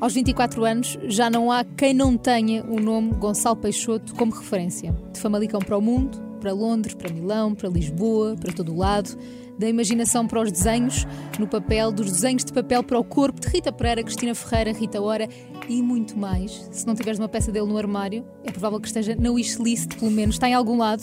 Aos 24 anos, já não há quem não tenha o nome Gonçalo Peixoto como referência. De Famalicão para o mundo, para Londres, para Milão, para Lisboa, para todo o lado da imaginação para os desenhos no papel, dos desenhos de papel para o corpo de Rita Pereira, Cristina Ferreira, Rita Ora e muito mais. Se não tiveres uma peça dele no armário, é provável que esteja na wishlist, pelo menos, está em algum lado.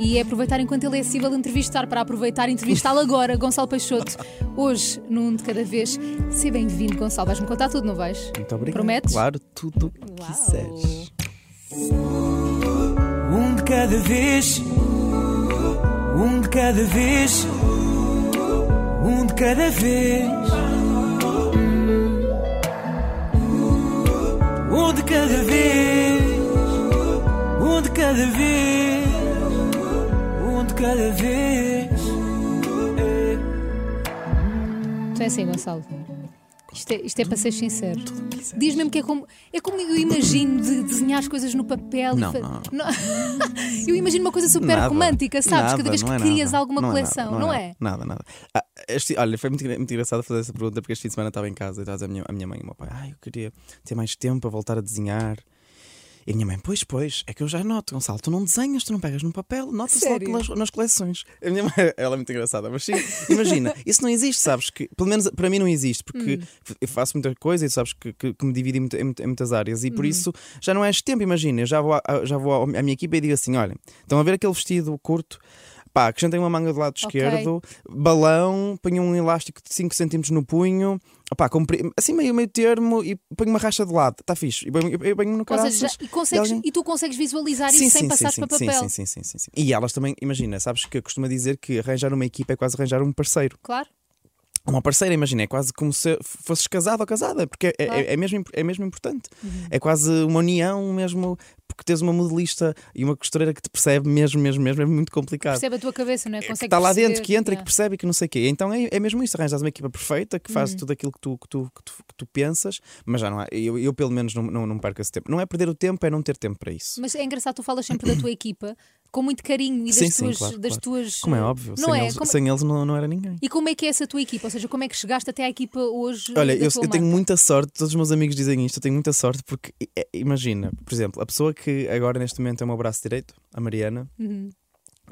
E é aproveitar enquanto ele é acessível entrevistar, para aproveitar e entrevistá-lo agora, Gonçalo Peixoto. Hoje, num de cada vez. Seja bem-vindo, Gonçalo. Vais-me contar tudo, não vais? Muito obrigado. Prometes? Claro, tudo o que quiseres. Cada vez, um de cada vez, um de cada vez. Um de cada vez, um de cada vez, um de cada vez. Tu é assim, Gonçalo. Isto é, isto é para ser sincero. Diz mesmo que é como, é como eu imagino de desenhar as coisas no papel. Não, e fa- não. eu imagino uma coisa super Nada, romântica, sabes? nada, Cada vez que não é crias nada. alguma Não é coleção, não é? é? Nada, nada. Ah, este- olha, foi muito, muito engraçado fazer essa pergunta porque este fim de semana estava em casa e estava a minha, a minha mãe e o meu pai: Ah, eu queria ter mais tempo para voltar a desenhar. E a minha mãe, pois, pois, é que eu já noto, Gonçalo, tu não desenhas, tu não pegas no papel, notas logo nas, coleções. A minha mãe, ela é muito engraçada, mas sim, imagina, isso não existe, sabes? que Pelo menos para mim não existe, porque Hum. eu faço muita coisa e sabes que, que, que me divido em, em muita- em muitas áreas e Hum. por isso já não é este tempo, imagina. Eu já vou, à- já vou à minha equipa e digo assim: olha, estão a ver aquele vestido curto? Pá, acrescentem uma manga do lado Ok. esquerdo, balão, ponho um elástico de 5 cm no punho, pá, compri- assim meio, meio termo e ponho uma racha de lado, está fixe. E ponho, no caraças. seja, e, consegues- alguém- e tu consegues visualizar isso sem passares para papel. Sim, sim, sim, sim, sim. E elas também, imagina, sabes que eu costumo dizer que arranjar uma equipa é quase arranjar um parceiro. Claro. Uma parceira, imagina, é quase como se fosses casado ou casada, porque é, é- Claro. é mesmo, imp- é mesmo importante. Uhum. É quase uma união mesmo, porque tens uma modelista e uma costureira que te percebe mesmo, mesmo, mesmo, é muito complicado. Percebe a tua cabeça, não é? que Consegue está lá dentro, que entra e que percebe e que não sei o quê. Então é, é mesmo isso, arranjas uma equipa perfeita que Uhum. faz tudo aquilo que tu, que tu, que tu, que tu pensas, mas já não há. Eu, eu pelo menos não, não, não perco esse tempo. Não é perder o tempo, é não ter tempo para isso. Mas é engraçado, tu falas sempre da tua equipa com muito carinho e das Sim, tuas. claro, das claro. tuas Como é óbvio, Não sem, é? eles, Como- sem eles não, não era ninguém. E como é que é essa tua equipa? Ou seja, como é que chegaste até à equipa hoje? Olha, eu, eu tenho muita sorte, todos os meus amigos dizem isto, eu tenho muita sorte porque é, imagina, por exemplo, a pessoa que agora neste momento é o meu braço direito, a Mariana. Uhum.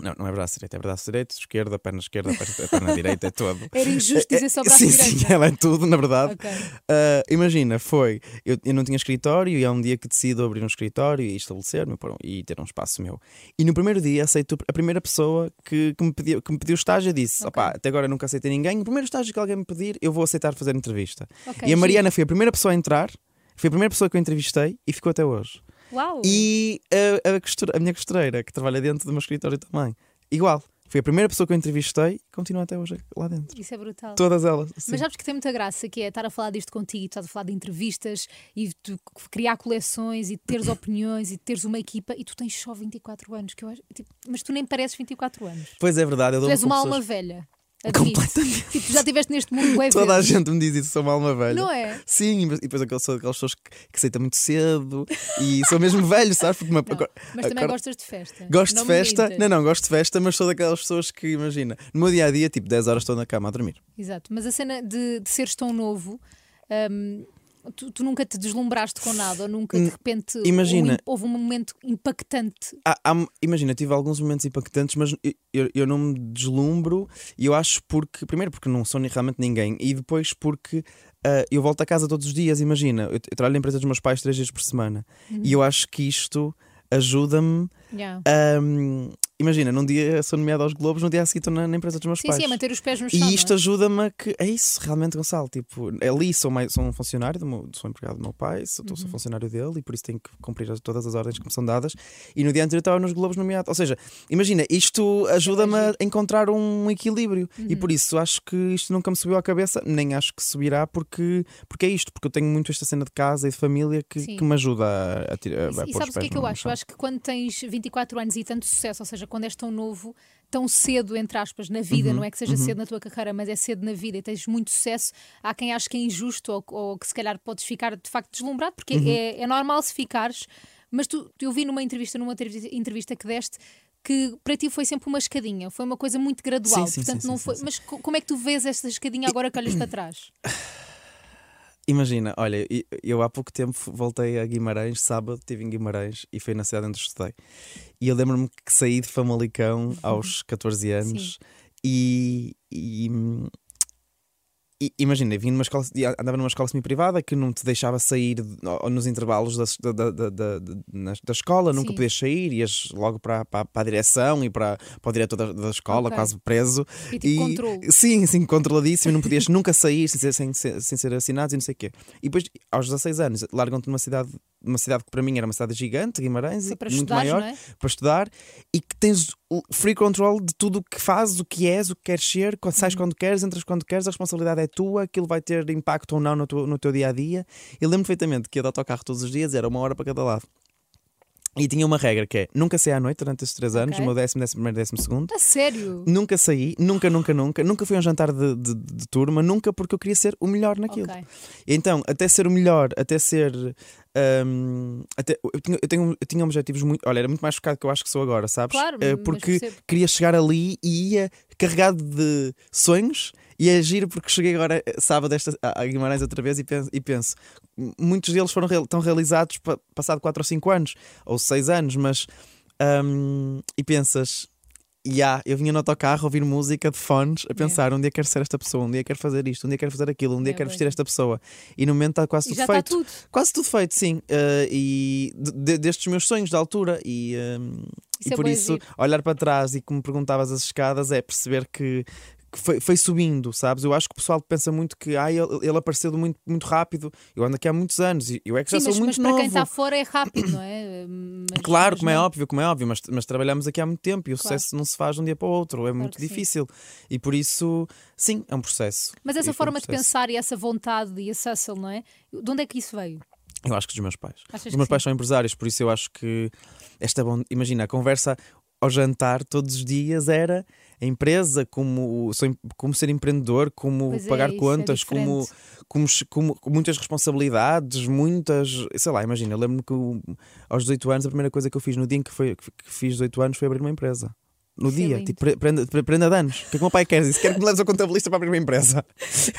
Não, não é braço direito, é braço direito, esquerda, perna esquerda, perna, perna direita, é todo. Era injusto dizer só braço sim, direito. sim, ela é tudo, na verdade. Ok. Ah, imagina, foi. Eu, eu não tinha escritório e é um dia que decido abrir um escritório e estabelecer-me e ter um espaço meu. E no primeiro dia aceito a primeira pessoa que, que me, pediu, que me pediu estágio. Disse: Ok. opá, até agora nunca aceitei ninguém. O primeiro estágio que alguém me pedir, eu vou aceitar fazer entrevista. Ok, e a Mariana foi a primeira pessoa a entrar, foi a primeira pessoa que eu entrevistei e ficou até hoje. Uau! E a, a, costura- a minha costureira, que trabalha dentro do meu escritório também, igual. Foi a primeira pessoa que eu entrevistei e continua até hoje lá dentro. Isso é brutal. Todas elas. sim. Mas sabes que tem muita graça, que é estar a falar disto contigo, estar a falar de entrevistas e tu criar coleções e teres opiniões e teres uma equipa e tu tens só 24 anos, que eu acho, tipo, mas tu nem pareces 24 anos. Pois é verdade, eu Tu dou és uma alma velha. Admito. Completamente. Tipo, já estiveste neste mundo Toda a gente me diz isso, sou uma alma velha. Não é? Sim, e depois aquelas, sou aquelas pessoas que, que muito cedo e sou mesmo velho, sabes? Porque uma- Não, agora- mas também agora- gostas de festa. Gosto Não de festa, não, não, gosto de festa, mas sou daquelas pessoas que, imagina, no meu dia a dia, tipo 10 horas estou na cama a dormir. Exato, mas a cena de, de seres tão novo, hum, tu, tu nunca te deslumbraste com nada, ou nunca de repente Hum, imagina- um im- houve um momento impactante. Há- há- imagina, tive alguns momentos impactantes, mas eu, eu, não me deslumbro e eu acho porque, primeiro porque não sou realmente ninguém e depois porque ah, eu volto a casa todos os dias, imagina, eu, eu trabalho na empresa dos meus pais três dias por semana Uhum. e eu acho que isto ajuda-me Yeah. Ahm, imagina, num dia sou nomeado aos Globos, no dia a seguir estou na, na empresa dos meus Sim, pais. sim, é manter os pés no chão. e isto não é? ajuda-me a que. É isso, realmente, Gonçalo. Tipo, ali sou, mais, sou um funcionário, do meu, sou empregado do meu pai, sou, sou Uhum. funcionário dele e por isso tenho que cumprir as- todas as ordens que me são dadas. E no dia anterior estava nos Globos nomeado. Ou seja, imagina, isto ajuda-me a encontrar um equilíbrio e Uhum. por isso acho que isto nunca me subiu à cabeça, nem acho que subirá, porque, porque é isto, porque eu tenho muito esta cena de casa e de família que, que me ajuda a, a, tirar- a, E, e pôr sabes o que é que eu acho? Eu acho que quando tens 24 anos e tanto sucesso, ou seja, quando és tão novo, tão cedo, entre aspas, na vida, Uhum, não é que seja cedo na tua carreira, mas é cedo na vida e tens muito sucesso, há quem ache que é injusto ou, ou que se calhar podes ficar de facto deslumbrado, porque Uhum. é, é normal se ficares, mas tu, eu vi numa entrevista, numa entrevista, que deste. Que para ti foi sempre uma escadinha, foi uma coisa muito gradual. Sim, sim, portanto, sim, não foi. Mas co- como é que tu vês esta escadinha agora que olhas para trás? Imagina, olha, eu há pouco tempo voltei a Guimarães, sábado estive em Guimarães e foi na cidade onde estudei. E eu lembro-me que saí de Famalicão aos 14 anos e, e, e imagina, vim numa escola, andava numa escola semi-privada que não te deixava sair nos intervalos da, da, da, da, da- escola, nunca Sim. podias sair, ias logo para, para, para a direção e para, para o diretor da, da escola, Ok. quase preso. E tipo controle. Sim, sim, controladíssimo, não podias nunca sair sem ser, sem, sem ser assinados e não sei o quê. E depois, aos 16 anos, largam-te numa cidade, uma cidade que para mim era uma cidade gigante, Guimarães, e muito estudar, maior, é? para estudar, e que tens o free control de tudo o que fazes, o que és, o que queres ser, quando sais Uhum. quando queres, entras quando queres, a responsabilidade é tua, aquilo vai ter impacto ou não no teu, no teu dia a dia. Eu lembro perfeitamente que ia de autocarro todos os dias, era uma hora para cada lado. E tinha uma regra que é nunca saí à noite durante esses três anos, Ok. o meu décimo, décimo primeiro, décimo segundo. A sério? Nunca saí, nunca, nunca, nunca. Nunca fui a um jantar de, de- de turma, nunca porque eu queria ser o melhor naquilo. Ok. Então, até ser o melhor, até ser. hum, até, eu, tinha, eu, tenho, eu tinha objetivos muito. Olha, era muito mais focado que eu acho que sou agora, sabes? Claro, mas porque queria chegar ali e ia carregado de sonhos e é giro porque cheguei agora eh, sábado esta, a Guimarães outra vez e penso, e penso muitos deles foram estão realizados pa, passado 4 ou 5 anos ou 6 anos, mas hum, e pensas. Ya, eu vinha no autocarro ouvir música de fones a pensar um dia quero ser esta pessoa, um dia quero fazer isto, um dia quero fazer aquilo, um dia É, quero pois vestir esta pessoa e no momento está quase E tudo feito. tudo. Quase tudo feito, sim. Eh, e de- de- destes meus sonhos da altura e, ehm, Isso e é por isso giro. olhar para trás e como perguntavas as escadas é perceber que, que foi, foi subindo, sabes? Eu acho que o pessoal pensa muito que ah, ele, ele apareceu muito, muito rápido. Eu ando aqui há muitos anos e eu é que já Sim, sou mas, mas muito para novo. quem está fora é rápido, não é? Mas- Claro, mas como é não. óbvio, como é óbvio, mas, mas trabalhamos aqui há muito tempo e o Claro. sucesso não se faz de um dia para o outro, é muito que sim. difícil. E por isso, sim, é um processo. Mas essa E foi um forma de pensar e essa vontade e esse hustle, não é? De onde é que isso veio? Eu acho que dos meus pais. Achas Os meus pais sim? são empresários, por isso eu acho que esta bom. Imagina, a conversa ao jantar todos os dias era a empresa, como, como ser empreendedor, como Pois é, pagar é contas, como, diferente. como, como- com muitas responsabilidades, muitas. Sei lá, imagina, eu lembro-me que aos 18 anos a primeira coisa que eu fiz no dia em que, foi, que fiz 18 anos foi abrir uma empresa. No é dia, tipo, pre- prenda, pre- prenda de anos. O que é que o meu pai quer? Disse: quer que me leves a contabilista para abrir uma empresa.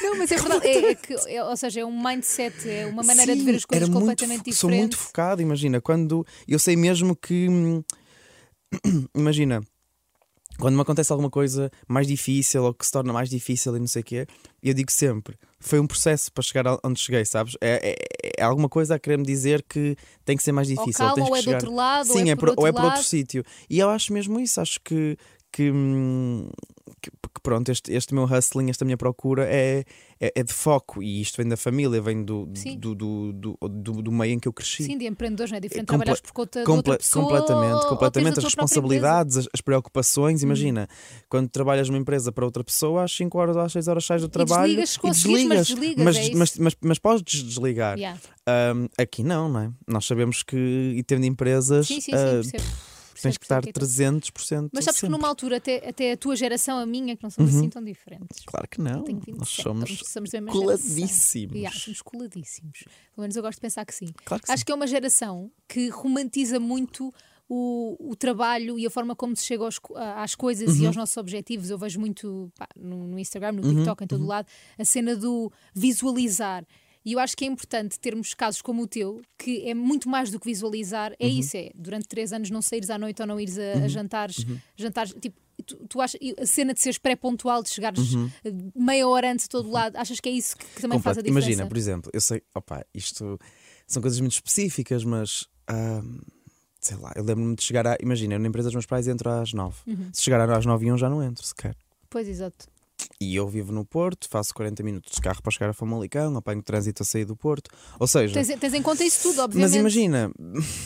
Não, mas é verdade. É, é que, é- ou seja, é um mindset, é uma maneira de Sim, ver as coisas era muito completamente fo- Sou diferente. muito focado, imagina, quando eu sei mesmo que hum, imagina, quando me acontece alguma coisa mais difícil ou que se torna mais difícil e não sei o quê, eu digo sempre, foi um processo para chegar onde cheguei, sabes? É, é- é alguma coisa a querer-me dizer que tem que ser mais Ou difícil. calma, tens ou que é do chegar- outro lado, Sim, ou é, é por por- ou é para lado. outro sítio. E eu acho mesmo isso, acho que, que, hum, que- que pronto, este, este meu hustling, esta minha procura é, é, é de foco e isto vem da família, vem do, do, do, do, do- meio em que eu cresci. Sim, de empreendedores, não é diferente Comple- trabalhares por conta de Comple- outra pessoa. completamente, completamente as responsabilidades, as, as preocupações. Uhum. Imagina, quando trabalhas numa empresa para outra pessoa, às 5 horas ou às 6 horas sais do trabalho desligas se conseguires, mas desligas, mas, é mas, mas, mas podes desligar. Yeah. Ahm, aqui não, não é? Nós sabemos que, e tendo empresas, Sim, sim, sim, percebo. Tens que estar percebo o é que é 300%. Mas sabes que numa altura, até, até a tua geração, a minha, que não somos Uhum. assim tão diferentes. Claro que não. Eu tenho 27, Nós somos somos coladíssimos. Yeah, somos coladíssimos. Pelo menos eu gosto de pensar que sim. Claro que Acho sim. que é uma geração que romantiza muito o, o trabalho e a forma como se chega aos às coisas Uhum. e aos nossos objetivos. Eu vejo muito pá, no, no Instagram, no TikTok, em Uhum. todo o lado, a cena do visualizar. E eu acho que é importante termos casos como o teu, que é muito mais do que visualizar. Uhum. É isso, é durante três anos não saíres à noite ou não ires a, a jantares, Uhum. jantares tipo, tu, tu achas, a cena de seres pré-pontual, de chegares Uhum. eh, meia hora antes de todo lado, achas que é isso que, que também faz a Completo. diferença? Imagina, por exemplo, eu sei, opa, isto são coisas muito específicas, mas sei lá, eu lembro-me de chegar a. Imagina, eu na empresa dos meus pais entro às 9. Uhum. Se chegar às 9 e 1 já não entro sequer. Pois, exato. E eu vivo no Porto, faço 40 minutos de carro para chegar a Famalicão, apanho trânsito a sair do Porto. Ou seja, Tens, tens em conta isso tudo, obviamente. mas imagina,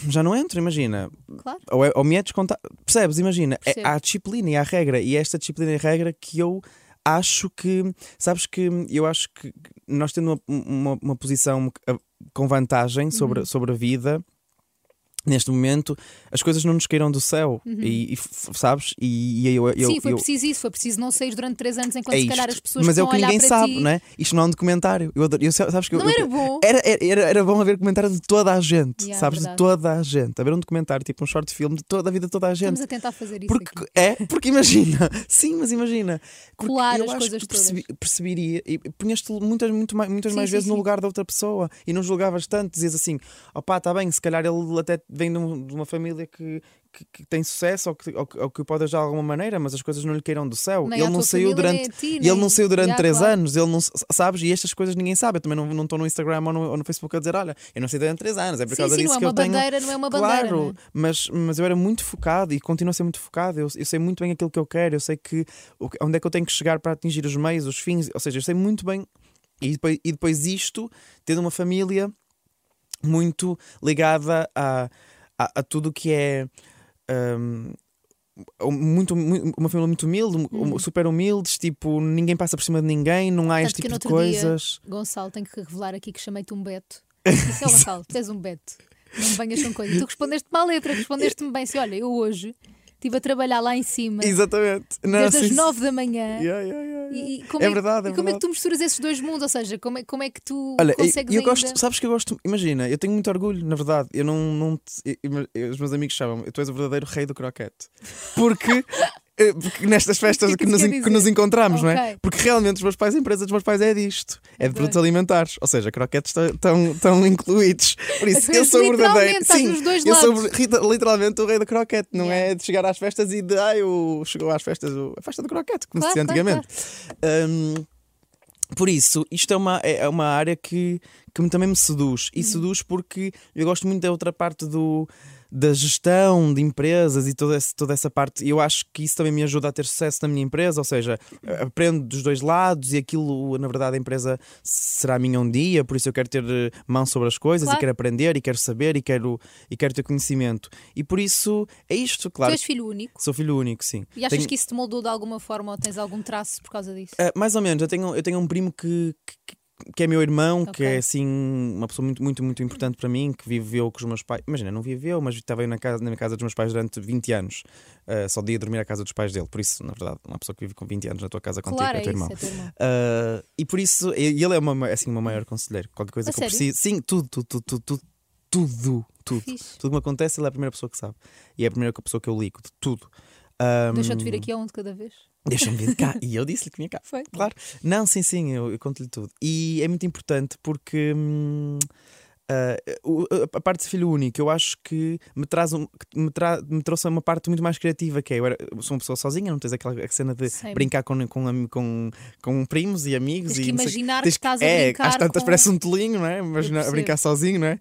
já não entro, imagina. Claro. Ou, é, ou me é descontado. Percebes? Imagina, é- há a disciplina e há a regra. E é esta disciplina e regra que eu acho que. Sabes que eu acho que nós tendo uma, uma, uma posição ah, com vantagem sobre, Uhum. sobre a vida. Neste momento as coisas não nos caíram do céu e, e f- sabes e, e eu, eu, Uhum. Sim, foi eu- preciso isso, foi preciso não sair durante três anos enquanto é se calhar as pessoas mas é o que ninguém sabe ti. não é isto não é um documentário eu, eu sabes que Não era bom? era, era, era bom haver comentário de toda a gente Yeah, sabes verdade. de toda a gente haver um documentário tipo um short film de toda a vida de toda a gente Estamos a tentar fazer isso porque aqui. é porque imagina sim mas imagina Colar as coisas que percebi, perceberia e punhas-te muitas muito mais, muitas Sim, mais sim, vezes no sim. lugar da outra pessoa e não julgavas tanto dizias assim opá está bem se calhar ele até vem de, um- de uma família que que, que tem sucesso ou que, ou, que, o pode ajudar de alguma maneira, mas as coisas não lhe caíram do céu. Nem ele não saiu durante. ti, ele não saiu durante Yeah, três claro. anos, ele não sabes, e estas coisas ninguém sabe. Eu também não estou no Instagram ou no, ou no Facebook a dizer, olha, eu não sei durante três anos, é por Sim, causa sim, disso não é que uma eu tenho. bandeira, não é uma Claro, bandeira. não é? mas, mas eu era muito focado e continuo a ser muito focado. Eu, eu sei muito bem aquilo que eu quero, eu sei que- onde é que eu tenho que chegar para atingir os meios, os fins, ou seja, eu sei muito bem. E depois, e depois isto, tendo uma família muito ligada a, a, a tudo que é. hum, muito, mu- uma família muito humilde, um- super humildes, tipo, ninguém passa por cima de ninguém, não há Tanto este tipo de outro dia- coisas. Gonçalo, tenho que revelar aqui que chamei-te um Beto. Disse, "Ó, Gonçalo, tu és um Beto. Não me venhas com coisa. Tu respondeste-me à letra, respondeste-me bem assim: olha, eu hoje estive a trabalhar lá em cima, Exatamente. Não, desde as sim, nove da manhã. Yeah, yeah, yeah. E, e como É que- verdade, é e como é que verdade. tu misturas esses dois mundos? Ou seja, como é, como é que tu Olha, eu, consegues eu ainda... gosto, sabes que eu gosto, imagina, eu tenho muito orgulho, na verdade. Eu não, não te- eu- eu- os meus amigos chamam, tu és o verdadeiro rei do croquete. Porque nestas festas que é que que, nos, que nos encontramos, não é? Porque realmente os meus pais, a empresa dos meus pais é disto, é de produtos alimentares, ou seja, croquetes estão, incluídos. Por isso, eu sou verdadeiro. Sim, eu sou literalmente o rei do croquete, não Yeah. é de chegar às festas e de ai, o, chegou às festas, o- a festa do croquete, como Claro, se dizia claro, antigamente. Hum, por isso, isto é uma, é uma área que, que também me seduz. Uhum. E seduz porque eu gosto muito da outra parte do, da gestão de empresas e toda, esse- toda essa parte. E eu acho que isso também me ajuda a ter sucesso na minha empresa. Ou seja, aprendo dos dois lados e aquilo, na verdade, a empresa será minha um dia. Por isso, eu quero ter eh, mão sobre as coisas Claro. e quero aprender e quero saber e quero, e quero ter conhecimento. E por isso, é isto, Tu claro. és filho único Sou filho único, sim. e achas Tenho- que isso te moldou de alguma forma ou tens algum traço por causa disso? Uh, mais ou menos, eu tenho, eu tenho um primo que, que, que é meu irmão, que Ok. é assim uma pessoa muito, muito, muito importante para mim, que viveu com os meus pais. Imagina, não viveu, mas estava na, casa, na minha casa dos meus pais durante 20 anos. Uh, só dia dormir à casa dos pais dele. Por isso, na verdade, uma pessoa que vive com 20 anos na tua casa contigo claro, é é teu isso, irmão. é teu irmão. Uh, e por isso, ele é uma, assim, uma maior conselheiro. Qualquer coisa A que eu sério? preciso. Sim, tudo, tudo, tudo, tudo, tudo. Tudo, tudo. Fixe. Tudo que me acontece, ele é a primeira pessoa que sabe. E é a primeira pessoa que eu ligo de tudo. Um, Deixa-te vir aqui a um de cada vez. Deixa-me vir cá. E eu disse-lhe que vinha cá. Foi? Claro. Não, sim, sim, eu, eu conto-lhe tudo. E é muito importante porque hum, o- a parte de filho único, eu acho que me, traz um, me, tra me trouxe uma parte muito mais criativa, que é eu, era, eu sou uma pessoa sozinha, não tens aquela cena de brincar com, com, com, com primos e amigos. Tens e que não sei- imaginar que tens estás a é, brincar às tantas com- parece um tolinho, não é? Imagina a brincar sozinho, não é?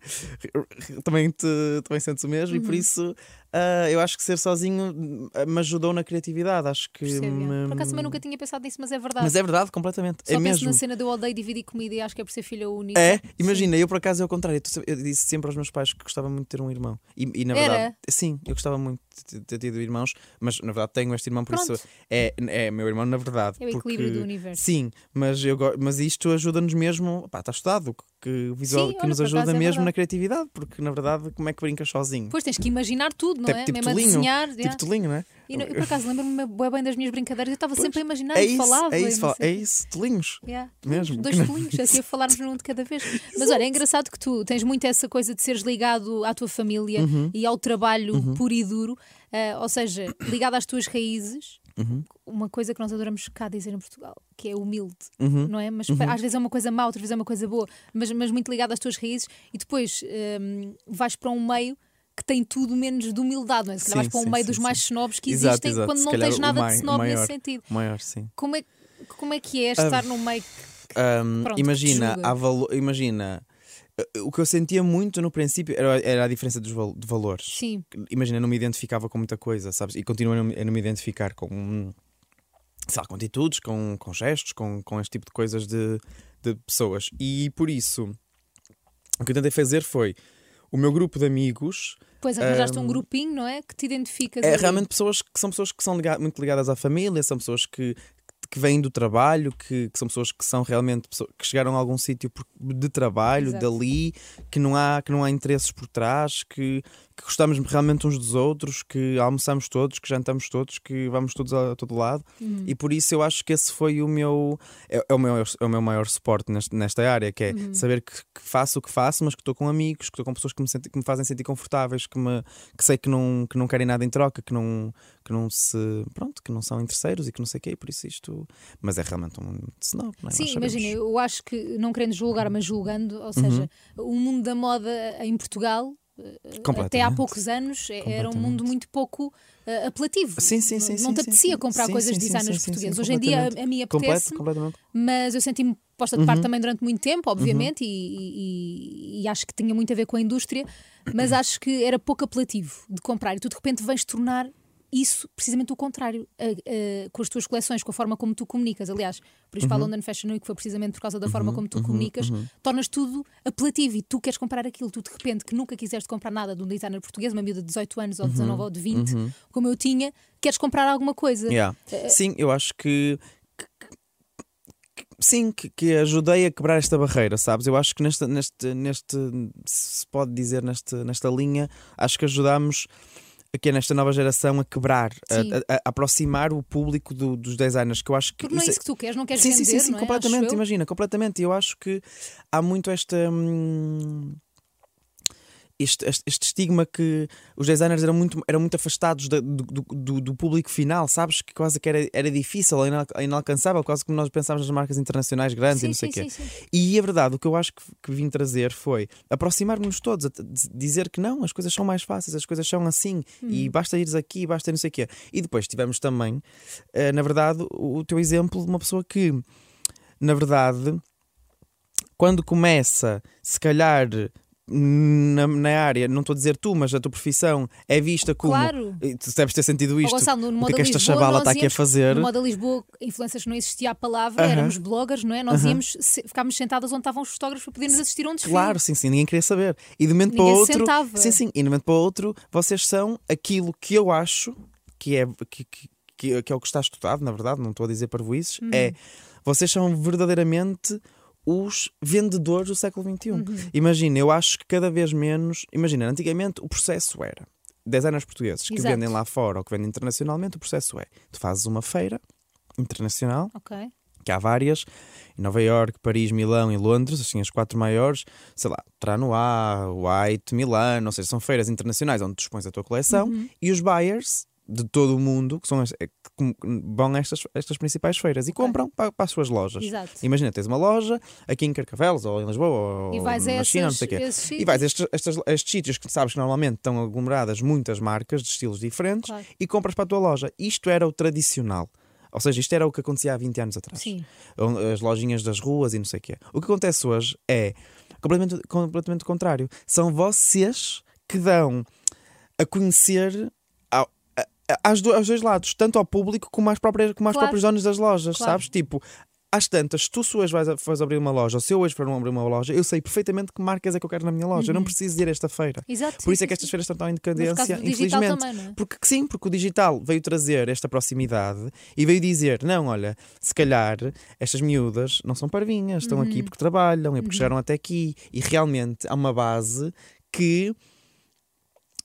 Também, te, também sentes o mesmo e Uhum. por isso ah, eu acho que ser sozinho ah, me ajudou na criatividade. Acho que. É. me- Por acaso também nunca tinha pensado nisso, mas é verdade. Mas é verdade, completamente. Só é penso mesmo. na cena eu odeio dividir comida e acho que é por ser filha única. É, Sim. imagina, eu por acaso é o contrário. Eu, eu disse sempre aos meus pais que gostava muito de ter um irmão. E, e na Era? verdade, sim, eu gostava muito ter tido irmãos, mas na verdade tenho este irmão, por Pronto. isso é, é meu irmão, na verdade. É o equilíbrio porque- do universo. Sim, mas, eu, mas isto ajuda-nos mesmo. Pá, está estudado, que, visual, Sim, que nos ajuda é mesmo verdade. na criatividade, porque na verdade, como é que brincas sozinho? Depois tens que imaginar tudo, não Tipo- é? tipo Mesmo a tolinho, desenhar. Tipo yeah. tolinho, não é? E eu, por acaso lembro-me bem das minhas brincadeiras. Eu estava sempre a imaginar É e isso, falava. é isso, não fala- é isso, tolinhos. Yeah, Mesmo. Dois tolinhos, assim a falarmos num de cada vez. Mas olha, é engraçado que tu tens muito essa coisa de seres ligado à tua família Uhum. e ao trabalho puro e duro, ah, ou seja, ligado às tuas raízes. Uhum. Uma coisa que nós adoramos cá dizer em Portugal, que é humilde, Uhum. não é? Mas às vezes é uma coisa má, outras vezes é uma coisa boa, mas, mas muito ligado às tuas raízes e depois hum, vais para um meio que tem tudo menos de humildade, não é? Se calhar vais para um sim, meio sim, dos sim. mais snobs que Exato, existem exato. quando não tens o nada mai- de o snob maior. nesse sentido. Maior, sim. Como é, como é que é estar num meio que Ahm, Pronto, que imagina, há valo- imagina, eh, o que eu sentia muito no princípio era, era a diferença dos val- de valores. Sim, Imagina, eu não me identificava com muita coisa, sabes? E continuo a não, me- identificar com, sei lá, com atitudes, com, com gestos, com, com este tipo de coisas de, de pessoas. E por isso, o que eu tentei fazer foi o meu grupo de amigos. Pois arranjaste um Ahm, grupinho, não é? Que te identificas. É ali. realmente pessoas que são pessoas que são liga- muito ligadas à família, são pessoas que, que vêm do trabalho, que, que são pessoas que são realmente pessoas que chegaram a algum sítio de trabalho, Exato. dali, que não há, que não há interesses por trás, que, que gostamos realmente uns dos outros, que almoçamos todos, que jantamos todos, que vamos todos a, todo lado. Uhum. E por isso eu acho que esse foi o meu é, é o, meu, é o meu maior suporte neste- nesta área, que é Uhum. saber que, que faço o que faço, mas que estou com amigos, que estou com pessoas que me, senti- que me fazem sentir confortáveis, que, me, que sei que não, que não querem nada em troca, que não, que não se pronto, que não são interesseiros e que não sei o quê, e por isso isto. Mas é realmente um snob, não é? Sim, imagina, eu acho que, não querendo julgar, mas julgando, ou seja, o mundo da moda em Portugal, eh, até há poucos anos, eh, era um mundo muito pouco eh, apelativo. Sim, sim, sim, Não sim, te apetecia comprar coisas de designers portugueses. Hoje em dia a, a mim Completo, apetece, completamente. mas eu senti-me posta de Uhum. parte também durante muito tempo, obviamente, e, e- e acho que tinha muito a ver com a indústria, mas acho que era pouco apelativo de comprar e tu de repente vens tornar isso precisamente o contrário, a- a- com as tuas coleções, com a forma como tu comunicas. Aliás, por isso Uhum. falo London Fashion Week, foi precisamente por causa da forma como tu comunicas, tornas tudo apelativo e tu queres comprar aquilo. Tu de repente, que nunca quiseste comprar nada de um designer português, uma miúda de 18 anos ou 19 ou de 20, como eu tinha, queres comprar alguma coisa. Yeah. Eh, Sim, eu acho que. Sim, que, que ajudei a quebrar esta barreira, sabes? Eu acho que neste, neste, neste se pode dizer nesta, nesta linha, acho que ajudámos aqui nesta nova geração a quebrar, a, a- a aproximar o público do- dos designers, que eu acho que Porque não é isso é- que tu queres, não queres sim, vender, sim, sim, sim, é? completamente, Acho eu. imagina, completamente. E eu acho que há muito esta. hum, este, este, este estigma que os designers eram muito, eram muito afastados da- do, do, do- público final, sabes? Que quase que era, era difícil, inalcançável, quase como nós pensávamos nas marcas internacionais grandes e Sim, não sei o quê. sim, sim. E a verdade, o que eu acho que, que vim trazer foi aproximar-nos todos, dizer que não, as coisas são mais fáceis, as coisas são assim, e basta ires aqui, basta não sei o quê. E depois tivemos também, eh, na verdade, o, o teu exemplo de uma pessoa que, na verdade, quando começa, se calhar. Na, na área, não estou a dizer tu, mas a tua profissão é vista como. Claro. Tu deves ter sentido isto. Gonçalo, no o que é que esta Lisboa, chavala está aqui a íamos- fazer? No Moda Lisboa, influências não existia a palavra, Aham. éramos bloggers, não é? Nós Aham. íamos, se- ficávamos sentadas onde estavam os fotógrafos para podermos assistir a um desfile. Claro, sim, sim, ninguém queria saber. E de momento para outro. sentava. Sim, sim, e de momento para outro, vocês são aquilo que eu acho que é, que, que, que- que é o que está estudado, na verdade, não estou a dizer parvoices, Uhum. é vocês são verdadeiramente os vendedores do século XXI. Uhum. Imagina, eu acho que cada vez menos. Imagina, antigamente o processo era. Designers portugueses que Exato. vendem lá fora ou que vendem internacionalmente, o processo é: tu fazes uma feira internacional Ok. que há várias, em Nova York, Paris, Milão e Londres, assim as quatro maiores, sei lá, Tranois, White, Milano, ou seja, são feiras internacionais onde tu expões a tua coleção Uhum. e os buyers de todo o mundo que são é, que vão a estas, estas principais feiras e compram para, para as suas lojas. Exato. Imagina, tens uma loja aqui em Carcavelos ou em Lisboa ou na China, não sei o quê. E vais a estes, estes, estes sítios que sabes que normalmente estão aglomeradas muitas marcas de estilos diferentes Claro. e compras para a tua loja. Isto era o tradicional. Ou seja, isto era o que acontecia há 20 anos atrás Sim. as lojinhas das ruas e não sei o quê. O que acontece hoje é completamente, completamente o contrário. São vocês que dão a conhecer ao- a- a- às do- aos dois lados, tanto ao público como às próprias, como às Claro. próprios donos das lojas, Claro. sabes? Tipo, às tantas, se tu se hoje vais, fores abrir uma loja, ou se eu hoje for abrir uma loja, eu sei perfeitamente que marcas é que eu quero na minha loja. Eu não preciso ir a esta feira. Exato. Por Uhum. sim, isso é que estas sim. feiras estão tão em decadência, infelizmente. também, é? Porque sim, porque o digital veio trazer esta proximidade e veio dizer: não, olha, se calhar estas miúdas não são parvinhas, estão aqui Uhum. porque trabalham e porque chegaram até aqui. E realmente há uma base que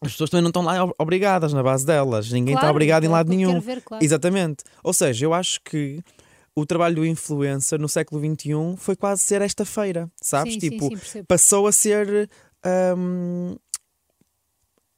as pessoas também não estão lá ob- obrigadas na base delas. Ninguém está Claro, obrigado em lado nenhum. ver, claro. Exatamente. Ou seja, eu acho que o trabalho do influencer no século XXI foi quase ser esta feira, sabes? Sim, tipo, sim, sim, passou a ser hum,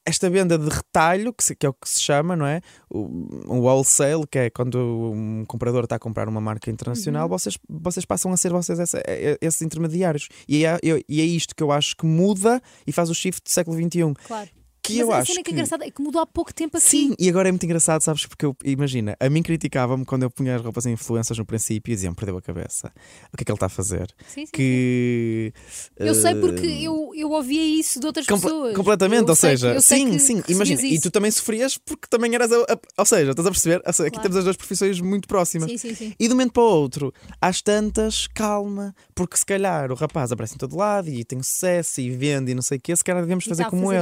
esta venda de retalho, que, se- que é o que se chama, não é? O, o wholesale, que é quando um comprador está a comprar uma marca internacional, Uhum. vocês, vocês passam a ser vocês essa- esses intermediários. E é, e é isto que eu acho que muda e faz o shift do século XXI. Claro. Que Mas eu a acho cena que que... é engraçada é que mudou há pouco tempo assim. Sim, e agora é muito engraçado, sabes? Porque eu, imagina, a mim criticavam-me quando eu punha as roupas em influências no princípio e diziam perdeu a cabeça. O que é que ele está a fazer? Sim, sim, Que. Eu sei porque eu, eu ouvia isso de outras Comple- pessoas. Completamente, Eu ou sei que- seja, sim, que sim, recebias imagina, e tu também sofrias porque também eras a, a- ou seja, estás a perceber? Aqui Claro. temos as duas profissões muito próximas. Sim, sim, sim. E de um momento para o outro, às tantas, calma, porque se calhar o rapaz aparece em todo lado e tem sucesso e vende e não sei o quê, se calhar devemos fazer a como fazer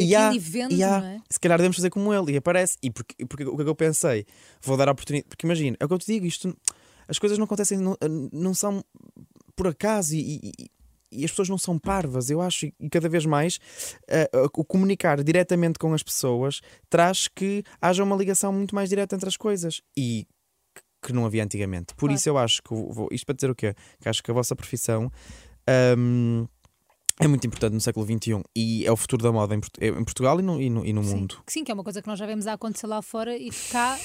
ele. E vende, não é? Se calhar devemos fazer como ele e aparece. E porque, porque o que é que eu pensei? Vou dar a oportunidade. Porque imagina, é o que eu te digo, isto as coisas não acontecem, não, não são por acaso e, e, e as pessoas não são parvas, eu acho, e cada vez mais uh, o comunicar diretamente com as pessoas traz que haja uma ligação muito mais direta entre as coisas e que não havia antigamente. Por Claro. isso eu acho que vou, isto para dizer o quê? Que acho que a vossa profissão hum, é muito importante no século XXI e é o futuro da moda em, em Portugal e no, e no, e no Sim. mundo. Sim, que é uma coisa que nós já vemos a acontecer lá fora e que cá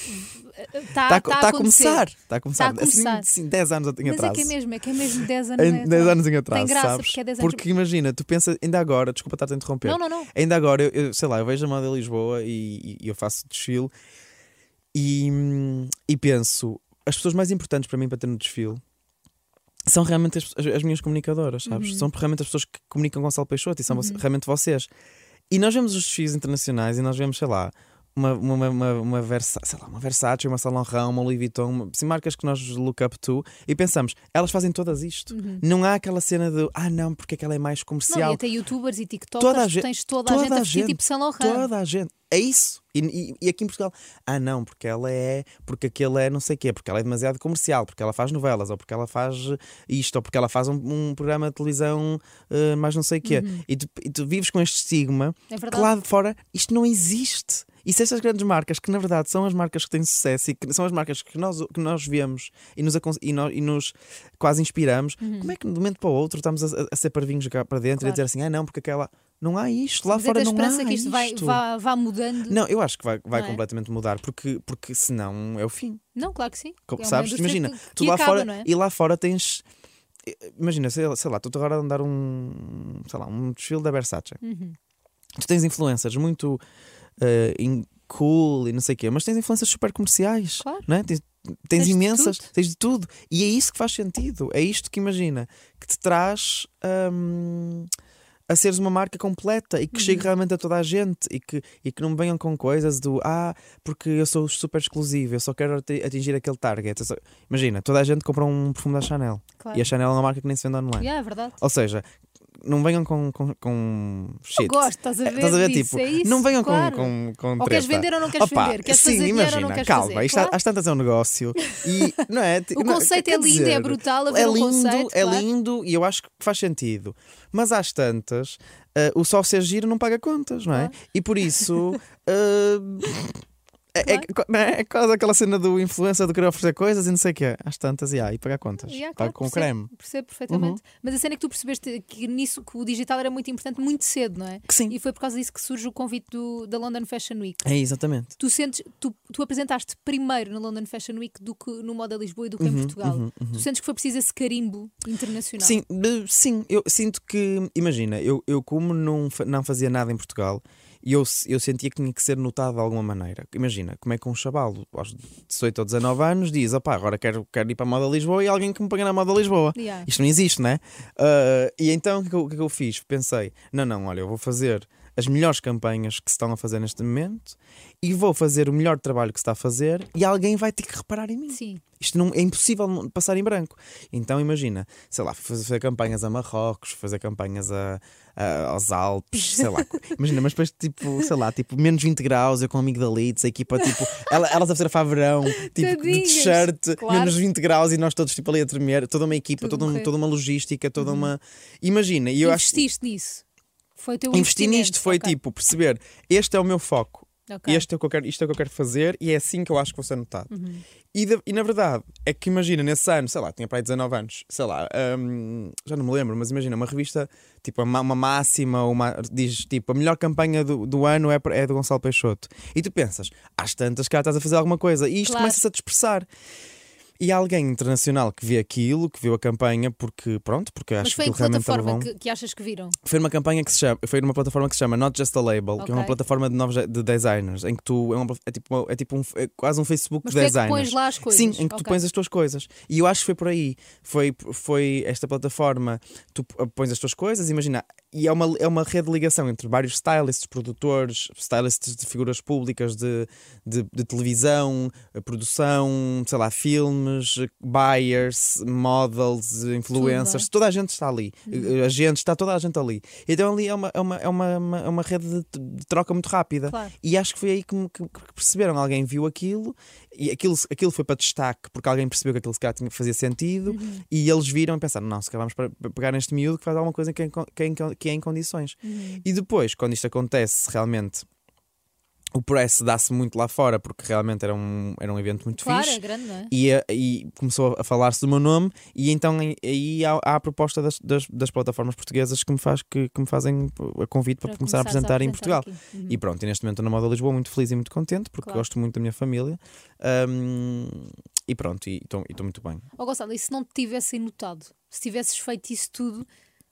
está Está a, tá a começar. Está a começar. Tá a começar. Assim, sim, 10 anos em Mas atraso. é que é mesmo, é que é mesmo 10 anos. Em né? 10 anos em atraso, Tem graça, sabes? porque é 10 anos. Porque imagina, tu pensas, ainda agora, desculpa estar a interromper, Não, não, não. ainda agora, eu, eu- sei lá, eu vejo a moda em Lisboa e, e eu faço desfile e, hum, e penso, as pessoas mais importantes para mim para ter no desfile são realmente as, as- as minhas comunicadoras, sabes? Uhum. São realmente as pessoas que comunicam com o Sal Peixoto e são voce- realmente vocês. E nós vemos os desfiles internacionais e nós vemos, sei lá, uma, uma, uma, uma, Versa, sei lá, uma Versace, uma Saint Laurent, uma Louis Vuitton, uma, assim, marcas que nós look up to e pensamos, elas fazem todas isto. Não há aquela cena de, ah não, porque é que ela é mais Não, comercial. e até youtubers e tiktokers, Toda a gente- tens toda a toda gente a a vestir tipo Saint Laurent. Toda a gente. É isso. E, e- e aqui em Portugal, ah não, porque ela é, porque aquele é não sei o quê, porque ela é demasiado comercial, porque ela faz novelas, ou porque ela faz isto, ou porque ela faz um, um programa de televisão eh, mais não sei o quê. E, tu, e tu vives com este estigma Uhum. É que lá de fora isto não existe. E se estas grandes marcas, que na verdade são as marcas que têm sucesso e que são as marcas que nós, que nós vemos e nos, e nós, e nos quase inspiramos, como é que de um momento para o outro estamos a, a ser parvinhos cá para dentro e a Claro. dizer assim: ah, não, porque aquela. Não há isto, lá Mas é fora não esperança há que isto vai, isto. vá, vá mudando. Não, eu acho que vai, vai é? completamente mudar, porque, porque senão é o fim. Não, claro que sim. É Sabes? Imagina, que- tu que lá acaba, fora é? e lá fora tens. Imagina, sei, sei lá, tu agora a andar um, sei lá, um desfile da Versace. Uhum. Tu tens influências muito eh, in- cool e não sei o quê, mas tens influências super comerciais. Claro. Não é? Tens, tens Tens de imensas, tudo. tens de tudo. E é isso que faz sentido. É isto que imagina, que te traz hum, a seres uma marca completa e que Uhum. chegue realmente a toda a gente e que, e que não venham com coisas do ah, porque eu sou super exclusivo, eu só quero ati- atingir aquele target. Imagina, toda a gente compra um perfume da Chanel Claro. e a Chanel é uma marca que nem se vende online. Yeah, é verdade. Ou seja, não venham com, com, com shit. Eu gosto, estás a ver? Estás a ver? Tipo, é isso, não venham claro. com, com, com Ou queres vender ou não queres Opa, vender? Queres sim, fazer imagina, ou não queres calma, fazer? isto Claro. às tantas é um negócio e não é? O Não, conceito quer é lindo, é dizer, brutal, a ver é lindo, conceito, é claro. lindo e eu acho que faz sentido. Mas às tantas, eh, o só ser giro não paga contas, não é? Claro. E por isso. eh, é, é, é? É quase aquela cena do influencer de querer oferecer coisas e não sei o quê. Às tantas, e aí pagar contas. Yeah, claro, com percebo, creme. Uhum. Percebo perfeitamente. Mas a cena é que tu percebeste que nisso que o digital era muito importante muito cedo, não é? Que sim. E foi por causa disso que surge o convite do, da London Fashion Week. É exatamente. Tu sentes, tu, tu apresentaste primeiro na London Fashion Week do que no Moda Lisboa e do que em Uhum, Portugal. uhum, Tu sentes que foi preciso esse carimbo internacional? Sim, sim, eu sinto que, imagina, eu, eu como não, não fazia nada em Portugal e eu, eu sentia que tinha que ser notado de alguma maneira. Imagina, como é que um chaval aos 18 ou 19 anos diz: opá, agora quero, quero ir para a Moda Lisboa e alguém que me pague na Moda Lisboa. Yeah. Isto não existe, não é? Ah, e então o que, é é que eu fiz? Pensei: não, não, olha, eu vou fazer as melhores campanhas que se estão a fazer neste momento e vou fazer o melhor trabalho que se está a fazer e alguém vai ter que reparar em mim. Sim. Isto não, é impossível passar em branco. Então imagina, sei lá, fazer, campanhas a Marrocos, fazer campanhas a, a- aos Alpes, sei lá. imagina, mas depois tipo, sei lá, tipo menos 20 graus, eu com amigdalites, a equipa tipo, ela, elas a fazer verão, tipo de Tadinhas, t-shirt, claro. menos 20 graus e nós todos tipo ali a tremer, toda uma equipa, toda, um- toda uma logística, toda uma. Imagina, e eu acho Investiste nisso. Foi teu investi nisto foi Ok. tipo perceber, este é o meu foco. Ok. Este é o que eu quero, isto é o que eu quero fazer e é assim que eu acho que vou ser notado. Uhum. E, da- e na verdade, é que imagina, nesse ano, sei lá, tinha para aí 19 anos, sei lá, hum, já não me lembro, mas imagina, uma revista, tipo, uma, uma máxima, uma, diz tipo, a melhor campanha do, do ano é, é do Gonçalo Peixoto. E tu pensas, às tantas cá estás a fazer alguma coisa, e isto Claro. começa-se a dispersar. E há alguém internacional que vê aquilo, que viu a campanha, porque, pronto, porque acho Mas que foi em aquilo que realmente plataforma estava bom. que, que achas que viram? Foi uma campanha que se chama, foi numa plataforma que se chama Not Just a Label, que é uma plataforma de novos de designers, em que tu é, uma- é tipo, uma- é tipo um, é quase um Facebook Mas de tu é que designers. pões lá as coisas. Sim, em que tu Ok. pões as tuas coisas. E eu acho que foi por aí. Foi, foi esta plataforma, tu pões as tuas coisas, imagina. E é uma, é uma rede de ligação entre vários stylists, produtores, stylists de figuras públicas de, de, de televisão, eh, produção, sei lá, filme, buyers, models, influencers, toda a gente está ali. Uhum. Agentes, está toda a gente ali. Então ali é uma, é uma, é uma, é uma rede de, de troca muito rápida. Claro. E acho que foi aí que, que- que perceberam. Alguém viu aquilo e aquilo, aquilo foi para destaque porque alguém percebeu que aquilo se calhar tinha- fazia sentido Uhum. e eles viram e pensaram: não, se calhar vamos pegar neste miúdo que faz alguma coisa que é em, que é em, que é em condições. Uhum. E depois, quando isto acontece, realmente o press dá-se muito lá fora porque realmente era um, era um evento muito Claro, fixe. é grande, é? E, a- e começou a falar-se do meu nome, e então aí- há, há a proposta das, das, das plataformas portuguesas que me, faz, que, que me fazem a convite para, começar a começares apresentar em Portugal. Uhum. E pronto, e neste momento estou na Moda Lisboa muito feliz e muito contente porque Claro. gosto muito da minha família. Ahm, e pronto, e estou muito bem. Ó Gonçalo, e se não te tivessem notado? Se tivesses feito isso tudo,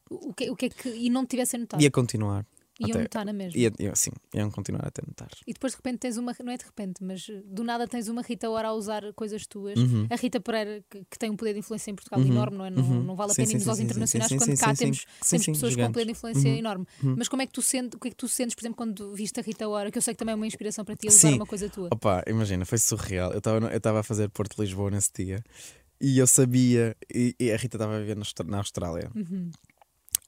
o que, o que é que. e não te tivessem notado? Ia continuar. Iam até- notar na mesma. Ia, ia, sim, iam continuar a ter notar. E depois de repente tens uma, não é de repente, mas do nada tens uma Rita Ora a usar coisas tuas. Uhum. A Rita Pereira, que, que tem um poder de influência em Portugal Uhum. enorme, não é? Não, Uhum. não vale a pena sim, irmos sim, aos sim, internacionais quando cá temos, temos pessoas com gigantes. poder de influência Uhum. enorme. Uhum. Mas como é que tu sentes, o que é que tu sentes, por exemplo, quando viste a Rita Ora, que eu sei que também é uma inspiração para ti a usar uma coisa tua? Opa, imagina, foi surreal. Eu estava a fazer Porto Lisboa nesse dia e eu sabia, e, e a Rita estava a viver na Austrália. Uhum.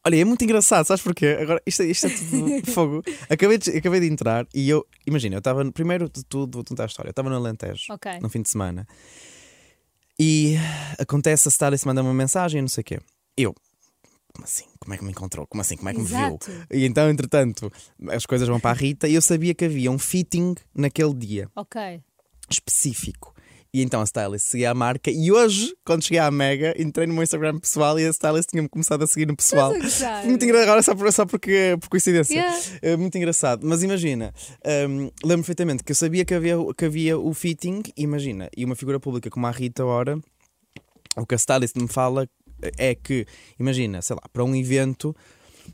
Olha, é muito engraçado, sabes porquê? Agora, isto, é- isto é tudo fogo. Acabei de, acabei de entrar e eu, imagina, eu estava, primeiro de tudo, vou contar a história. Eu estava no Alentejo, Ok. no fim de semana, e acontece a Starless manda uma mensagem e não sei o quê. Eu, como assim? Como é que me encontrou? Como assim? Como é que me viu? Exato. E então, entretanto, as coisas vão para a Rita e eu sabia que havia um fitting naquele dia Ok. específico. E então a Stylist seguia a marca e hoje, quando cheguei à Mega, entrei no meu Instagram pessoal e a Stylist tinha-me começado a seguir no pessoal. Muito engraçado, agora só por, só porque, por coincidência. Yeah. É muito engraçado. Mas imagina, hum, lembro perfeitamente que eu sabia que havia, que havia o fitting, imagina, e uma figura pública como a Rita Ora, o que a Stylist me fala é que, imagina, sei lá, para um evento.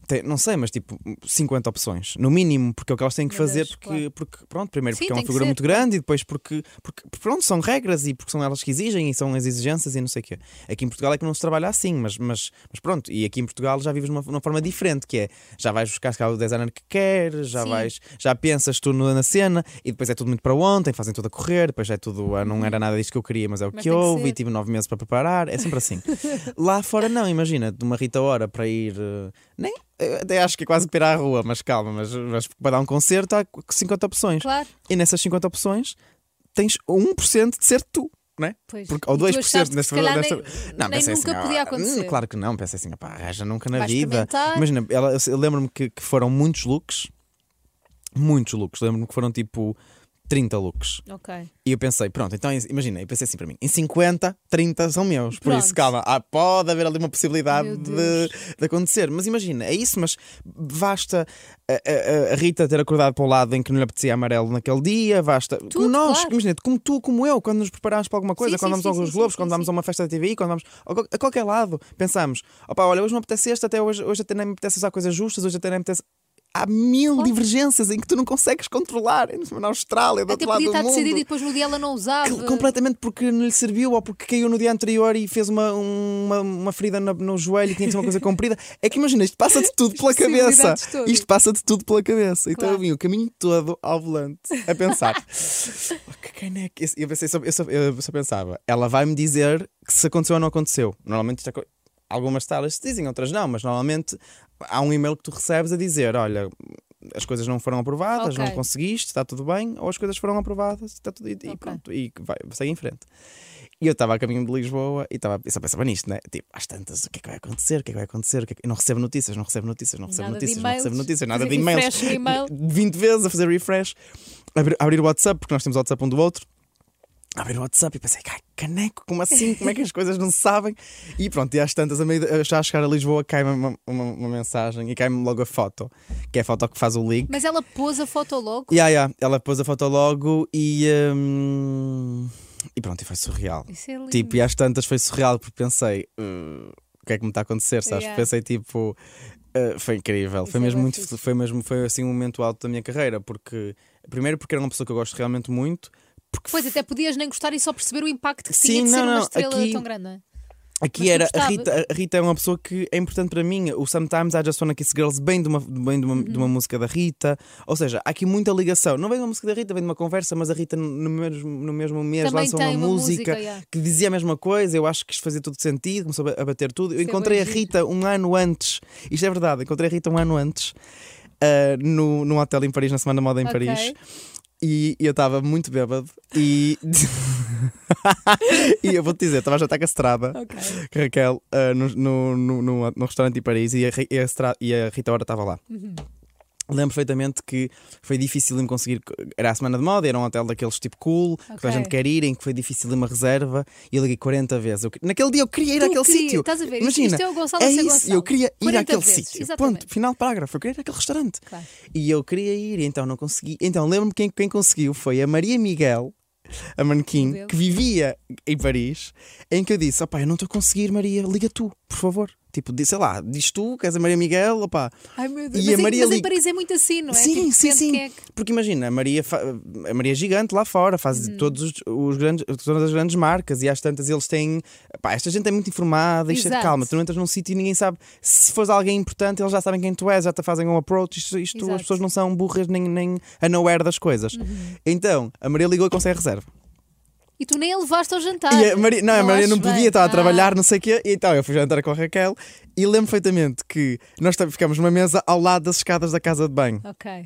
Tem- não sei, mas tipo 50 opções, no mínimo, porque é o que elas têm que Meu fazer, Deus, porque, claro. porque, pronto, primeiro Sim, porque é uma que figura muito grande e depois porque, porque, pronto, são regras e porque são elas que exigem e são as exigências e não sei o quê. Aqui em Portugal é que não se trabalha assim, mas, mas, mas pronto, e aqui em Portugal já vives de uma, uma forma diferente, que é já vais buscar se calhar, o designer que queres, já Sim. vais, já pensas tu na cena e depois é tudo muito para ontem, fazem tudo a correr, depois é tudo, ah, não era nada disto que eu queria, mas é o Mas que que houve ser. e tive nove meses para preparar, é sempre assim. Lá fora não, imagina, de uma Rita Hora para ir, eh, nem, eu até acho que é quase para ir à rua, mas calma, mas, mas para dar um concerto há 50 opções. Claro. E nessas 50 opções tens 1% de ser tu. Não é? Pois. Porque, ou E tu 2% achaste que nesta, calhar desta- Não, nem pensei nunca assim, podia ah, acontecer. hum, Claro que não, pensei assim, pá, arranja nunca na Vais vida. Imagina, eu lembro-me que, que foram muitos looks, muitos looks. Lembro-me que foram tipo 30 looks. Ok. E eu pensei, pronto, então imagina, eu pensei assim para mim: em 50, 30 são meus. Por isso, calma, há- pode haver ali uma possibilidade de, de acontecer. Mas imagina, é isso, mas basta a, a- a Rita ter acordado para o lado em que não lhe apetecia amarelo naquele dia, basta. como Tudo, nós, claro. imagina, como tu, como eu, quando nos preparamos para alguma coisa, Sim, quando sim, vamos sim, aos Globos, quando vamos a uma festa da TVI, quando vamos a qual- a qualquer lado, pensamos: opá, olha, hoje não apetece este, até hoje, hoje até nem me apetece usar coisas justas, hoje até nem me apetece. Há mil Claro. divergências em que tu não consegues controlar. Na Austrália, do Até outro lado podia do mundo. decidido e depois no dia ela não usava. Que- Completamente porque não lhe serviu ou porque caiu no dia anterior e fez uma, uma, uma ferida no, no joelho e tinha que ser uma coisa comprida. É que imagina, isto passa de tudo pela cabeça. Todas. Isto passa de tudo pela cabeça. Então Claro. eu vim o caminho todo ao volante a pensar: "Oh, que caneca. Eu, pensei, só, eu, só, eu só pensava, ela vai-me dizer que se aconteceu ou não aconteceu. Normalmente isto é. Algumas salas dizem, outras não, mas normalmente há um e-mail que tu recebes a dizer: olha, as coisas não foram aprovadas, Ok. não conseguiste, está tudo bem, ou as coisas foram aprovadas, está tudo e, e Ok. pronto, e vai, segue em frente. E eu estava a caminho de Lisboa e estava, só pensava nisto, né? Tipo, às tantas, o que é que vai acontecer? O que é que vai acontecer? O que é que- Eu não recebo notícias, não recebo notícias, não recebo Nada notícias, não recebo notícias, nada de e-mails. refresh e-mail. 20 vezes a fazer refresh, abrir, abrir o WhatsApp, porque nós temos o WhatsApp um do outro. Abrir o WhatsApp e pensei, "Ai, caneco, como assim? Como é que as coisas não se sabem? E pronto, e às tantas, a meio já a chegar a Lisboa, cai-me uma, uma, uma mensagem e cai-me logo a foto, que é a foto que faz o link. Mas ela pôs a foto logo. Yeah, yeah. Ela pôs a foto logo e. hum, e pronto, e foi surreal. Isso é lindo. Tipo, e às tantas foi surreal porque pensei. "Uh, o que é que me está a acontecer? Sabes? Yeah. Pensei tipo. uh, foi incrível, Isso foi é mesmo bué muito, foi mesmo, foi assim um momento alto da minha carreira, porque primeiro porque era uma pessoa que eu gosto realmente muito, porque Pois até podias nem gostar e só perceber o impacto que Sim, tinha de ser não, uma não, estrela aqui- tão grande, não é? Aqui Mas era a? Rita, a Rita é uma pessoa que é importante para mim. O Sometimes I Just Wanna Kiss Girls vem de uma, vem de uma, de Uhum. uma música da Rita. Ou seja, há aqui muita ligação. Não vem de uma música da Rita, vem de uma conversa, mas a Rita no mesmo, no mesmo mês Também uma, uma música, música, yeah. que dizia a mesma coisa. Eu acho que isto fazia todo sentido, começou a bater tudo. Eu Isso é encontrei a. Rita um ano antes. Isto é verdade, encontrei a Rita um ano antes. ah, no, num hotel em Paris, na Semana da Moda em Ok. Paris. E eu estava muito bêbado e. e eu vou-te dizer, estava a jantar com a Estrada, Ok. com a Raquel, ah, no, no, no, no- restaurante em Paris e a, e a e a Rita Ora estava lá. Uhum. Lembro perfeitamente que foi difícil em conseguir. Era a semana de moda, era um hotel daqueles tipo cool, que toda a gente quer ir, em que foi difícil uma reserva. E eu liguei 40 vezes. Eu que- naquele dia eu queria ir Tu àquele sítio. Estás a ver? Imagina, isto é o Gonçalo é isso, Gonçalo. eu queria ir 40 àquele sítio. Ponto, final de parágrafo. Eu queria ir àquele restaurante. Claro. E eu queria ir, então não consegui. Então lembro-me quem, quem conseguiu foi a Maria Miguel, a manequim, que vivia em Paris, em que eu disse: opá, eu não estou a conseguir, Maria, liga tu, por favor. Tipo, sei lá, diz tu, que és a Maria Miguel, opá. Ai meu Deus. E mas, a em- Maria mas em Paris é muito assim, não é? Sim, Tipo, sim, sim. é que- Porque imagina, a Maria, fa- a Maria é gigante lá fora, faz Uhum. todos os, os grandes, todas as grandes marcas e às tantas eles têm. Pá, esta gente é muito informada, isto é calma, tu não entras num sítio e ninguém sabe. Se fores alguém importante, eles já sabem quem tu és, já te fazem um approach. Isto, isto as pessoas não são burras nem, nem unaware das coisas. Uhum. Então, a Maria ligou e consegue a reserva. E tu nem a levaste ao jantar. E a Maria, não, a Maria não podia, estava a Ah, trabalhar, não sei o quê. E então eu fui jantar com a Raquel e lembro perfeitamente que nós ficamos numa mesa ao lado das escadas da casa de banho. Ok.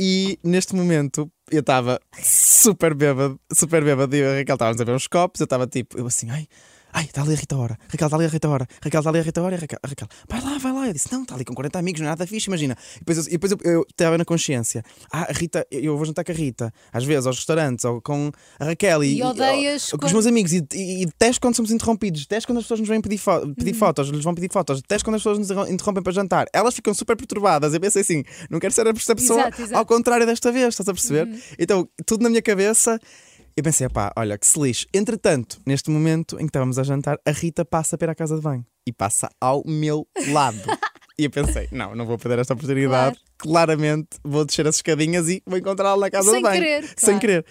E neste momento eu estava super bêbado, super bêbado. E a Raquel estávamos a ver uns copos. Eu estava tipo, eu assim, ai, ai, está ali a Rita Ora. Raquel está ali a Rita Ora. Raquel está ali a Rita Ora. E a Raquel, a Raquel, vai lá, vai lá. Eu disse, não, está ali com 40 amigos, não é nada fixe, imagina. E depois, eu- e depois eu- eu estava na consciência, ah, a Rita, eu vou jantar com a Rita, às vezes aos restaurantes, ou com a Raquel. E, E odeias ou, com os meus amigos. E, e, e detesto quando somos interrompidos. Detesto quando as pessoas nos vêm pedir, fo- pedir Uhum. fotos, lhes vão pedir fotos. Detesto quando as pessoas nos interrompem para jantar. Elas ficam super perturbadas. Eu pensei assim, não quero ser esta pessoa Exato, exato. ao contrário desta vez, estás a perceber? Uhum. Então, tudo na minha cabeça. Eu pensei, pá, olha, que se lixe. Entretanto, neste momento em que estávamos a jantar, a Rita passa para à casa de banho e passa ao meu lado. e eu pensei, não, não vou perder esta oportunidade. Claramente vou descer as escadinhas e vou encontrá-la na casa Sem de banho. querer, Sem claro. querer.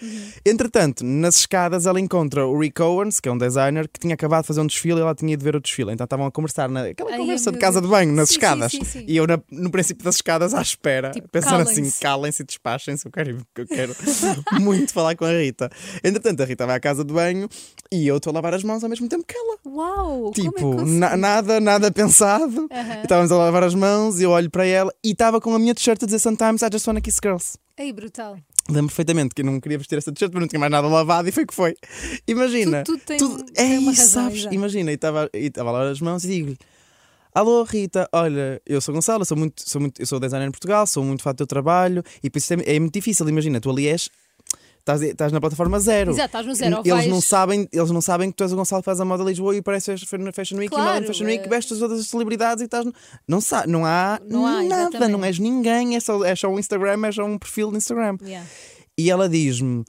Entretanto, nas escadas ela encontra o Rick Owens, que é um designer, que tinha acabado de fazer um desfile e ela tinha ido ver o desfile. Então estavam a conversar naquela Ai, conversa de casa Deus. de banho, nas Sim, escadas. sim, sim. E eu na- no princípio das escadas à espera, Tipo, pensando calem-se. assim, calem-se e despachem-se, eu quero, eu quero muito falar com a Rita. Entretanto, a Rita vai à casa de banho e eu estou a lavar as mãos ao mesmo tempo que ela. Uau! Tipo, como é na- nada, nada pensado. Aham. Estávamos a lavar as mãos, eu olho para ela e estava com a minha t-shirt a dizer Sometimes I just wanna kiss girls. Ei, brutal. Lembro perfeitamente que eu não queria vestir essa t-shirt, mas não tinha mais nada lavado e foi que foi. Imagina. Tudo- tudo tem- é tem isso, razão, sabes? exato. Imagina, e estava lavar as mãos e digo-lhe: Alô, Rita, olha, eu sou Gonçalo, sou, muito, sou, muito, eu sou designer em Portugal, sou muito fã do teu trabalho e por isso é, é muito difícil. Imagina, tu ali és. Estás, estás na plataforma zero. Exato, estás no zero, Eles vais- não, sabem, eles não sabem que tu és o Gonçalo que faz a moda Lisboa e pareces na Fashion Week e Claro, moda Fashion Week, é. vestes todas as celebridades e estás. no- Não, sa não há Não há, nada, exatamente. não és ninguém, é só, é só um Instagram, é só um perfil de Instagram. Yeah. E ela diz-me.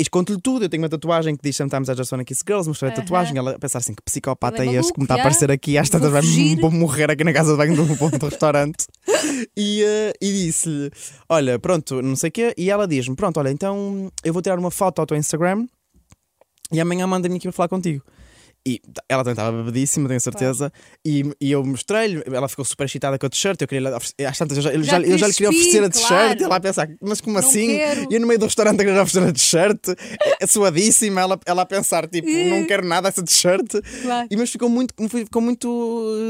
Isto conto-lhe tudo. Eu tenho uma tatuagem que diz Sometimes I just wanna kiss girls. Mostrei a tatuagem. Ela a pensar assim: que psicopata é é este que me está a maluco, aparecer aqui? Às tantas vai vou morrer aqui na casa de banho do ponto de restaurante. E, eh, e disse-lhe: Olha, pronto, não sei o quê. E ela diz-me: Pronto, olha, então eu vou tirar uma foto ao teu Instagram e amanhã manda-me aqui para falar contigo. E ela também estava bebedíssima, tenho certeza. E, e eu mostrei-lhe, ela ficou super excitada com a t-shirt. Eu queria às tantas, eu já, eu Já já, eu já lhe queria oferecer a t-shirt. E ela a pensar, mas como Não assim? quero. E eu no meio do restaurante a querer oferecer a t-shirt, é suadíssima, ela, ela a pensar, tipo, não quero nada essa t-shirt. Claro. E mas ficou muito, ficou muito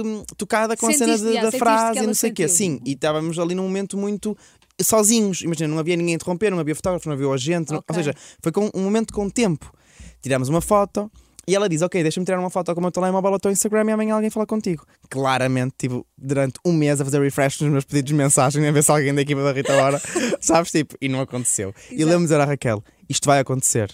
hum, tocada com a cena Sentiste, de- yeah, da sentiste frase e não sei o quê. Sim, e estávamos ali num momento muito sozinhos. Imagina, não havia ninguém a interromper, não havia fotógrafo, não havia agente. não- Ok. ou seja, foi com, um momento com tempo. Tirámos uma foto. E ela diz: Ok, deixa-me tirar uma foto com o meu telemóvel ao teu Instagram e amanhã alguém fala contigo. Claramente, tipo, durante um mês a fazer refresh nos meus pedidos de mensagem, a ver se alguém da equipa da Rita Ora, sabes? Tipo, e não aconteceu. E Exato. lembro-me de dizer à Raquel: Isto vai acontecer.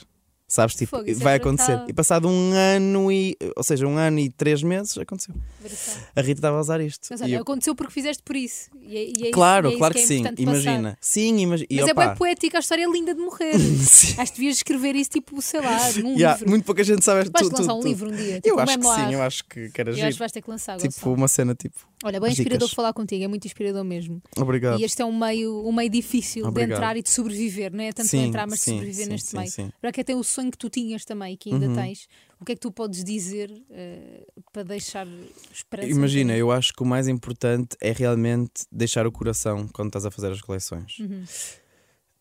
Sabes? Tipo, Fogo, é vai brutal. acontecer. E passado um ano e. Ou seja, um ano e três meses, aconteceu. Brutal. A Rita estava a usar isto. Mas E olha, eu- aconteceu porque fizeste por isso. E é, e é claro, e é isso claro que, que, é sim. importante passar. Imagina. Sim, imagina. Mas é bem poética, a história é linda de morrer. Acho que devias escrever isso, tipo, sei lá, num Yeah, livro. muito pouca gente sabe. Vais tu- lançar tu- um tu- livro um dia, tipo Eu um acho que sim, eu acho que, que era Eu acho que giro. vais ter que lançar, Tipo, Gonçalo. uma cena tipo. Olha, bem inspirador falar contigo, é muito inspirador mesmo. Obrigado. E este é um meio, um meio difícil Obrigado. de entrar e de sobreviver, não é tanto de Sim, entrar, mas de sobreviver neste meio. Para quem tem o sonho que tu tinhas também e que ainda Uhum. tens, o que é que tu podes dizer eh, para deixar esperança? Imagina, eu acho que o mais importante é realmente deixar o coração quando estás a fazer as coleções. Uhum.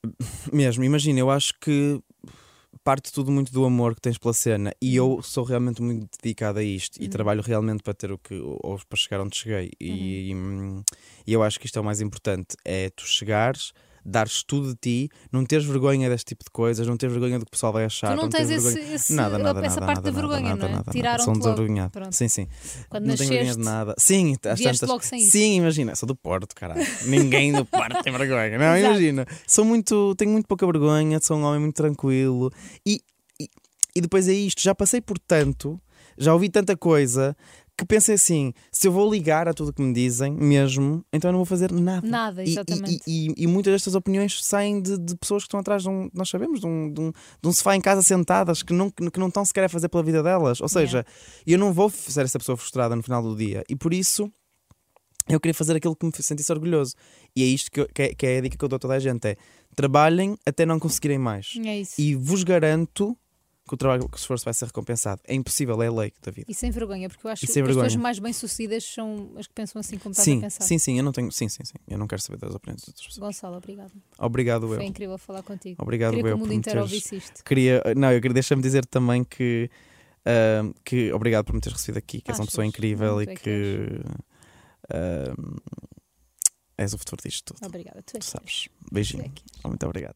Mesmo, imagina, eu acho que parte tudo muito do amor que tens pela cena e eu sou realmente muito dedicado a isto e Uhum. trabalho realmente para ter o que ou para chegar onde cheguei e, hum, e eu acho que isto é o mais importante é tu chegares dares tudo de ti, não teres vergonha deste tipo de coisas, não teres vergonha do que o pessoal vai achar. Tu não tens teres esse, vergonha- esse- Nada, nada, essa nada, parte nada, da vergonha, nada, não é? nada, nada. Logo. desavergonhado. Sim, sim. Quando não tenho vergonha de nada. Sim, às tantas- logo sem isso. Sim, imagina, sou do Porto, caralho. Ninguém do Porto tem vergonha. Não, Exato. imagina. Sou muito, tenho muito pouca vergonha, sou um homem muito tranquilo. E, e, e depois é isto, já passei por tanto, já ouvi tanta coisa que pensei assim: se eu vou ligar a tudo o que me dizem mesmo, então eu não vou fazer nada. Nada, E- e- exatamente. E, e- e muitas destas opiniões saem de, de pessoas que estão atrás de um, nós sabemos, de um, de um, de um sofá em casa sentadas que não, que não estão sequer a fazer pela vida delas. Ou seja, eu não vou ser essa pessoa frustrada no final do dia. E por isso eu queria fazer aquilo que me sentisse orgulhoso. E é isto que, eu- que é, que é a dica que eu dou a toda a gente: é trabalhem até não conseguirem mais. É isso. E vos garanto que o trabalho, que o esforço vai ser recompensado. É impossível, é a lei da vida. E sem vergonha, porque eu acho que as pessoas mais bem-sucedidas são as que pensam assim como estás Sim, a pensar. sim, sim, eu não tenho. Sim, sim, sim. Eu não quero saber das opiniões das outras pessoas. Gonçalo, obrigado. Obrigado, eu. Foi incrível falar contigo. Obrigado, Queria que eu, o mundo inteiro ouvisse isto. Queria, não, eu queria deixar-me dizer também que, ahm, que obrigado por me teres recebido aqui, que és uma Achas? pessoa incrível e é que que ahm, és o futuro disto tudo. Obrigada. Tu é Tu que sabes. Tu é Beijinho. que és. Muito obrigado.